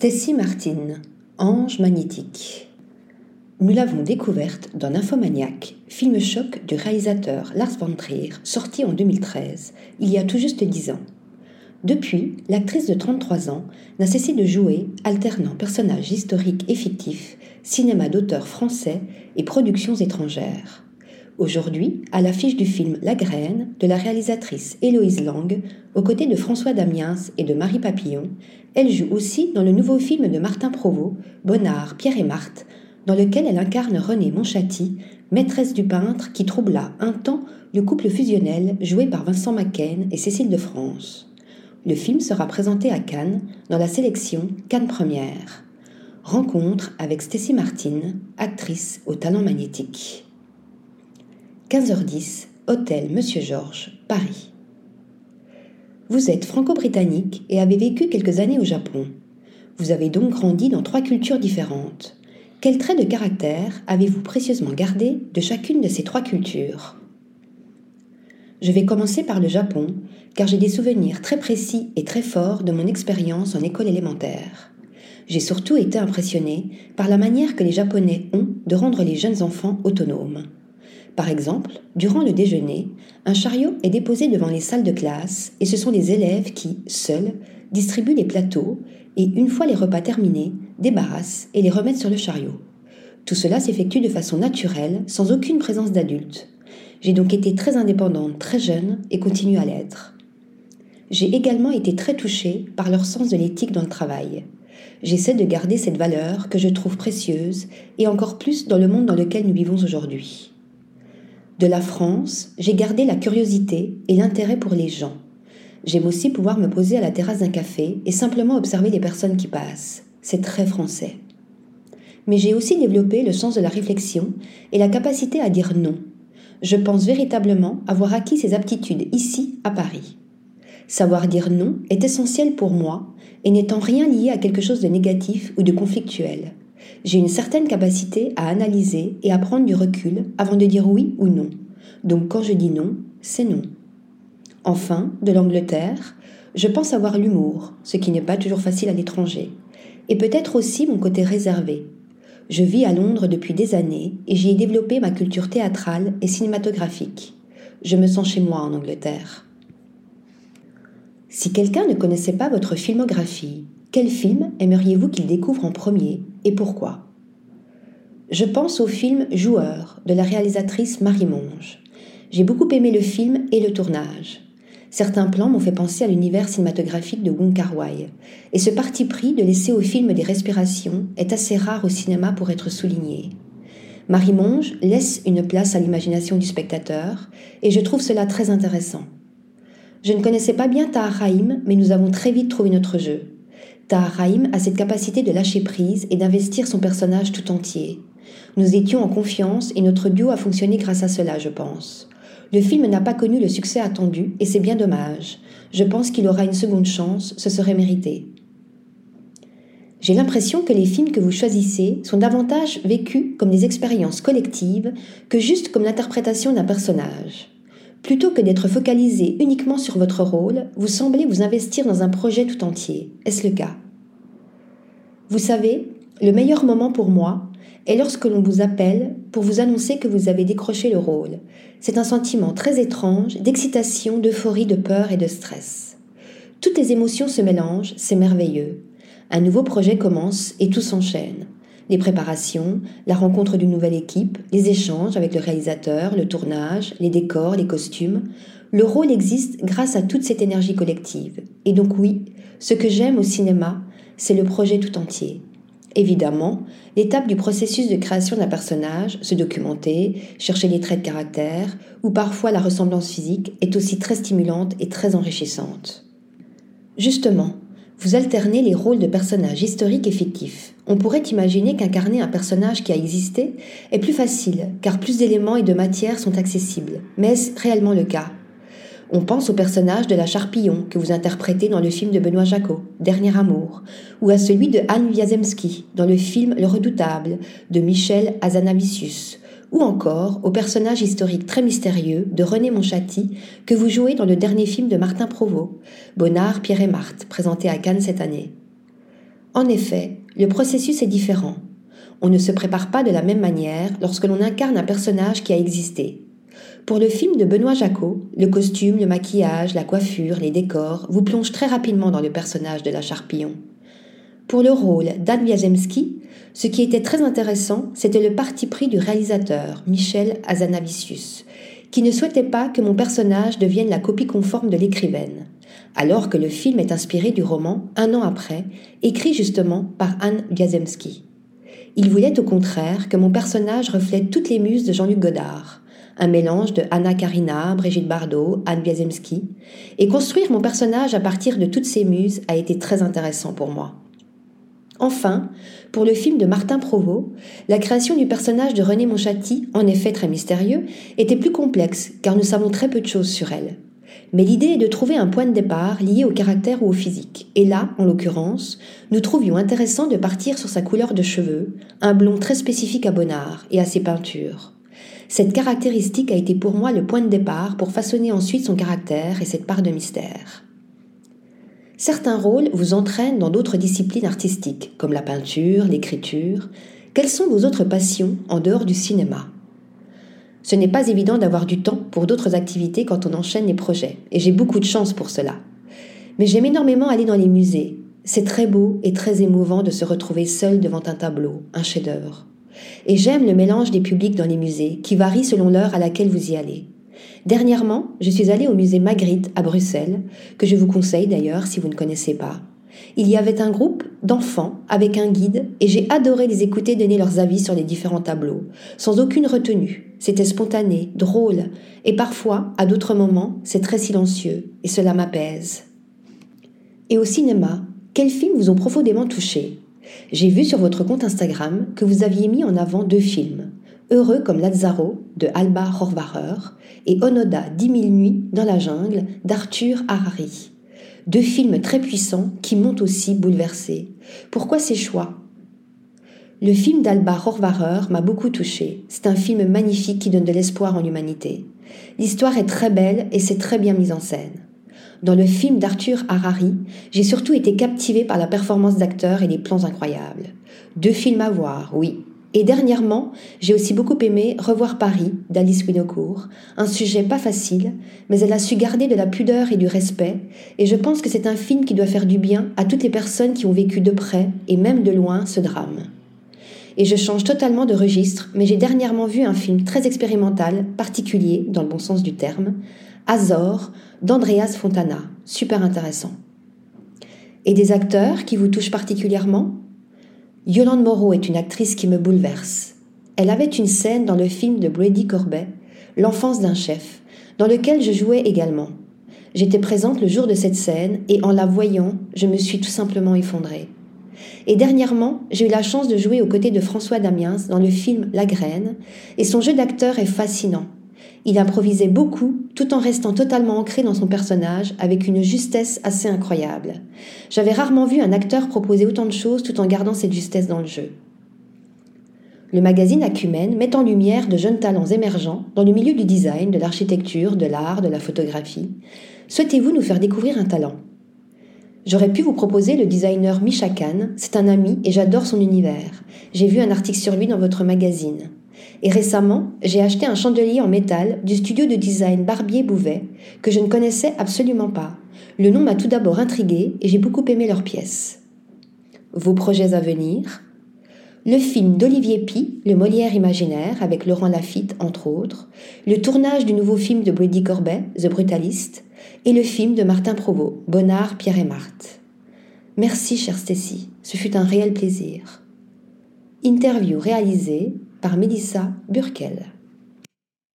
Stacy Martin, Ange magnétique. Nous l'avons découverte dans Infomaniac, film choc du réalisateur Lars von Trier, sorti en 2013, il y a tout juste dix ans. Depuis, l'actrice de 33 ans n'a cessé de jouer, alternant personnages historiques et fictifs, cinéma d'auteur français et productions étrangères. Aujourd'hui, à l'affiche du film La Graine de la réalisatrice Héloïse Lang, aux côtés de François Damiens et de Marie Papillon, elle joue aussi dans le nouveau film de Martin Provost, Bonnard, Pierre et Marthe, dans lequel elle incarne Renée Monchatti, maîtresse du peintre qui troubla un temps le couple fusionnel joué par Vincent Macken et Cécile de France. Le film sera présenté à Cannes dans la sélection Cannes Première. Rencontre avec Stacy Martin, actrice au talent magnétique. 15h10, Hôtel Monsieur Georges, Paris. Vous êtes franco-britannique et avez vécu quelques années au Japon. Vous avez donc grandi dans trois cultures différentes. Quels traits de caractère avez-vous précieusement gardés de chacune de ces trois cultures? Je vais commencer par le Japon, car j'ai des souvenirs très précis et très forts de mon expérience en école élémentaire. J'ai surtout été impressionné par la manière que les Japonais ont de rendre les jeunes enfants autonomes. Par exemple, durant le déjeuner, un chariot est déposé devant les salles de classe et ce sont les élèves qui, seuls, distribuent les plateaux et, une fois les repas terminés, débarrassent et les remettent sur le chariot. Tout cela s'effectue de façon naturelle, sans aucune présence d'adultes. J'ai donc été très indépendante très jeune et continue à l'être. J'ai également été très touchée par leur sens de l'éthique dans le travail. J'essaie de garder cette valeur que je trouve précieuse et encore plus dans le monde dans lequel nous vivons aujourd'hui. De la France, j'ai gardé la curiosité et l'intérêt pour les gens. J'aime aussi pouvoir me poser à la terrasse d'un café et simplement observer les personnes qui passent. C'est très français. Mais j'ai aussi développé le sens de la réflexion et la capacité à dire non. Je pense véritablement avoir acquis ces aptitudes ici, à Paris. Savoir dire non est essentiel pour moi et n'étant rien lié à quelque chose de négatif ou de conflictuel. J'ai une certaine capacité à analyser et à prendre du recul avant de dire oui ou non. Donc quand je dis non, c'est non. Enfin, de l'Angleterre, je pense avoir l'humour, ce qui n'est pas toujours facile à l'étranger, et peut-être aussi mon côté réservé. Je vis à Londres depuis des années et j'y ai développé ma culture théâtrale et cinématographique. Je me sens chez moi en Angleterre. Si quelqu'un ne connaissait pas votre filmographie, quel film aimeriez-vous qu'il découvre en premier? Et pourquoi? Je pense au film Joueur de la réalisatrice Marie Monge. J'ai beaucoup aimé le film et le tournage. Certains plans m'ont fait penser à l'univers cinématographique de Wong Kar-wai, et ce parti pris de laisser au film des respirations est assez rare au cinéma pour être souligné. Marie Monge laisse une place à l'imagination du spectateur, et je trouve cela très intéressant. Je ne connaissais pas bien Tahar mais nous avons très vite trouvé notre jeu. Tahar a cette capacité de lâcher prise et d'investir son personnage tout entier. Nous étions en confiance et notre duo a fonctionné grâce à cela, je pense. Le film n'a pas connu le succès attendu et c'est bien dommage. Je pense qu'il aura une seconde chance, ce serait mérité. J'ai l'impression que les films que vous choisissez sont davantage vécus comme des expériences collectives que juste comme l'interprétation d'un personnage. Plutôt que d'être focalisé uniquement sur votre rôle, vous semblez vous investir dans un projet tout entier. Est-ce le cas? Vous savez, le meilleur moment pour moi est lorsque l'on vous appelle pour vous annoncer que vous avez décroché le rôle. C'est un sentiment très étrange d'excitation, d'euphorie, de peur et de stress. Toutes les émotions se mélangent, c'est merveilleux. Un nouveau projet commence et tout s'enchaîne les préparations, la rencontre d'une nouvelle équipe, les échanges avec le réalisateur, le tournage, les décors, les costumes. Le rôle existe grâce à toute cette énergie collective. Et donc oui, ce que j'aime au cinéma, c'est le projet tout entier. Évidemment, l'étape du processus de création d'un personnage, se documenter, chercher les traits de caractère, ou parfois la ressemblance physique, est aussi très stimulante et très enrichissante. Justement, vous alternez les rôles de personnages historiques et fictifs. On pourrait imaginer qu'incarner un personnage qui a existé est plus facile, car plus d'éléments et de matières sont accessibles. Mais est-ce réellement le cas? On pense au personnage de la Charpillon que vous interprétez dans le film de Benoît Jacot, Dernier Amour, ou à celui de Anne Wiazemski dans le film Le Redoutable de Michel Azanavicius, ou encore au personnage historique très mystérieux de René Monchatti que vous jouez dans le dernier film de Martin Provost, Bonnard, Pierre et Marthe, présenté à Cannes cette année. En effet, le processus est différent. On ne se prépare pas de la même manière lorsque l'on incarne un personnage qui a existé. Pour le film de Benoît Jacot, le costume, le maquillage, la coiffure, les décors vous plongent très rapidement dans le personnage de la Charpillon. Pour le rôle d'Anne Wiazemski, ce qui était très intéressant, c'était le parti pris du réalisateur, Michel Azanavicius, qui ne souhaitait pas que mon personnage devienne la copie conforme de l'écrivaine, alors que le film est inspiré du roman Un an après, écrit justement par Anne Wiazemski. Il voulait au contraire que mon personnage reflète toutes les muses de Jean-Luc Godard, un mélange de Anna Karina, Brigitte Bardot, Anne Wiazemski, et construire mon personnage à partir de toutes ces muses a été très intéressant pour moi. Enfin, pour le film de Martin Provost, la création du personnage de René Monchatti, en effet très mystérieux, était plus complexe car nous savons très peu de choses sur elle. Mais l'idée est de trouver un point de départ lié au caractère ou au physique. Et là, en l'occurrence, nous trouvions intéressant de partir sur sa couleur de cheveux, un blond très spécifique à Bonnard et à ses peintures. Cette caractéristique a été pour moi le point de départ pour façonner ensuite son caractère et cette part de mystère. Certains rôles vous entraînent dans d'autres disciplines artistiques, comme la peinture, l'écriture. Quelles sont vos autres passions en dehors du cinéma? Ce n'est pas évident d'avoir du temps pour d'autres activités quand on enchaîne les projets, et j'ai beaucoup de chance pour cela. Mais j'aime énormément aller dans les musées. C'est très beau et très émouvant de se retrouver seul devant un tableau, un chef-d'œuvre. Et j'aime le mélange des publics dans les musées, qui varie selon l'heure à laquelle vous y allez. Dernièrement, je suis allée au musée Magritte à Bruxelles, que je vous conseille d'ailleurs si vous ne connaissez pas. Il y avait un groupe d'enfants avec un guide et j'ai adoré les écouter donner leurs avis sur les différents tableaux, sans aucune retenue. C'était spontané, drôle, et parfois, à d'autres moments, c'est très silencieux, et cela m'apaise. Et au cinéma, quels films vous ont profondément touché J'ai vu sur votre compte Instagram que vous aviez mis en avant deux films, Heureux comme Lazzaro de Alba Horvacher et Onoda Dix mille nuits dans la jungle d'Arthur Harari. Deux films très puissants qui m'ont aussi bouleversé. Pourquoi ces choix? Le film d'Alba Horvacher m'a beaucoup touché. C'est un film magnifique qui donne de l'espoir en l'humanité. L'histoire est très belle et c'est très bien mise en scène. Dans le film d'Arthur Harari, j'ai surtout été captivée par la performance d'acteurs et les plans incroyables. Deux films à voir, oui, et dernièrement, j'ai aussi beaucoup aimé Revoir Paris d'Alice Winocourt, un sujet pas facile, mais elle a su garder de la pudeur et du respect, et je pense que c'est un film qui doit faire du bien à toutes les personnes qui ont vécu de près et même de loin ce drame. Et je change totalement de registre, mais j'ai dernièrement vu un film très expérimental, particulier dans le bon sens du terme, Azor d'Andreas Fontana, super intéressant. Et des acteurs qui vous touchent particulièrement? Yolande Moreau est une actrice qui me bouleverse. Elle avait une scène dans le film de Brady Corbet, L'enfance d'un chef, dans lequel je jouais également. J'étais présente le jour de cette scène et en la voyant, je me suis tout simplement effondrée. Et dernièrement, j'ai eu la chance de jouer aux côtés de François Damiens dans le film La Graine, et son jeu d'acteur est fascinant. Il improvisait beaucoup tout en restant totalement ancré dans son personnage avec une justesse assez incroyable. J'avais rarement vu un acteur proposer autant de choses tout en gardant cette justesse dans le jeu. Le magazine Acumen met en lumière de jeunes talents émergents dans le milieu du design, de l'architecture, de l'art, de la photographie. Souhaitez-vous nous faire découvrir un talent? J'aurais pu vous proposer le designer Misha Khan, c'est un ami et j'adore son univers. J'ai vu un article sur lui dans votre magazine. Et récemment, j'ai acheté un chandelier en métal du studio de design Barbier Bouvet que je ne connaissais absolument pas. Le nom m'a tout d'abord intrigué et j'ai beaucoup aimé leurs pièces. Vos projets à venir? Le film d'Olivier Pi, Le Molière imaginaire, avec Laurent Lafitte, entre autres. Le tournage du nouveau film de Brady Corbet, The Brutalist. Et le film de Martin Provost, Bonnard, Pierre et Marthe. Merci, chère Stécie. Ce fut un réel plaisir. Interview réalisée par Melissa Burkel.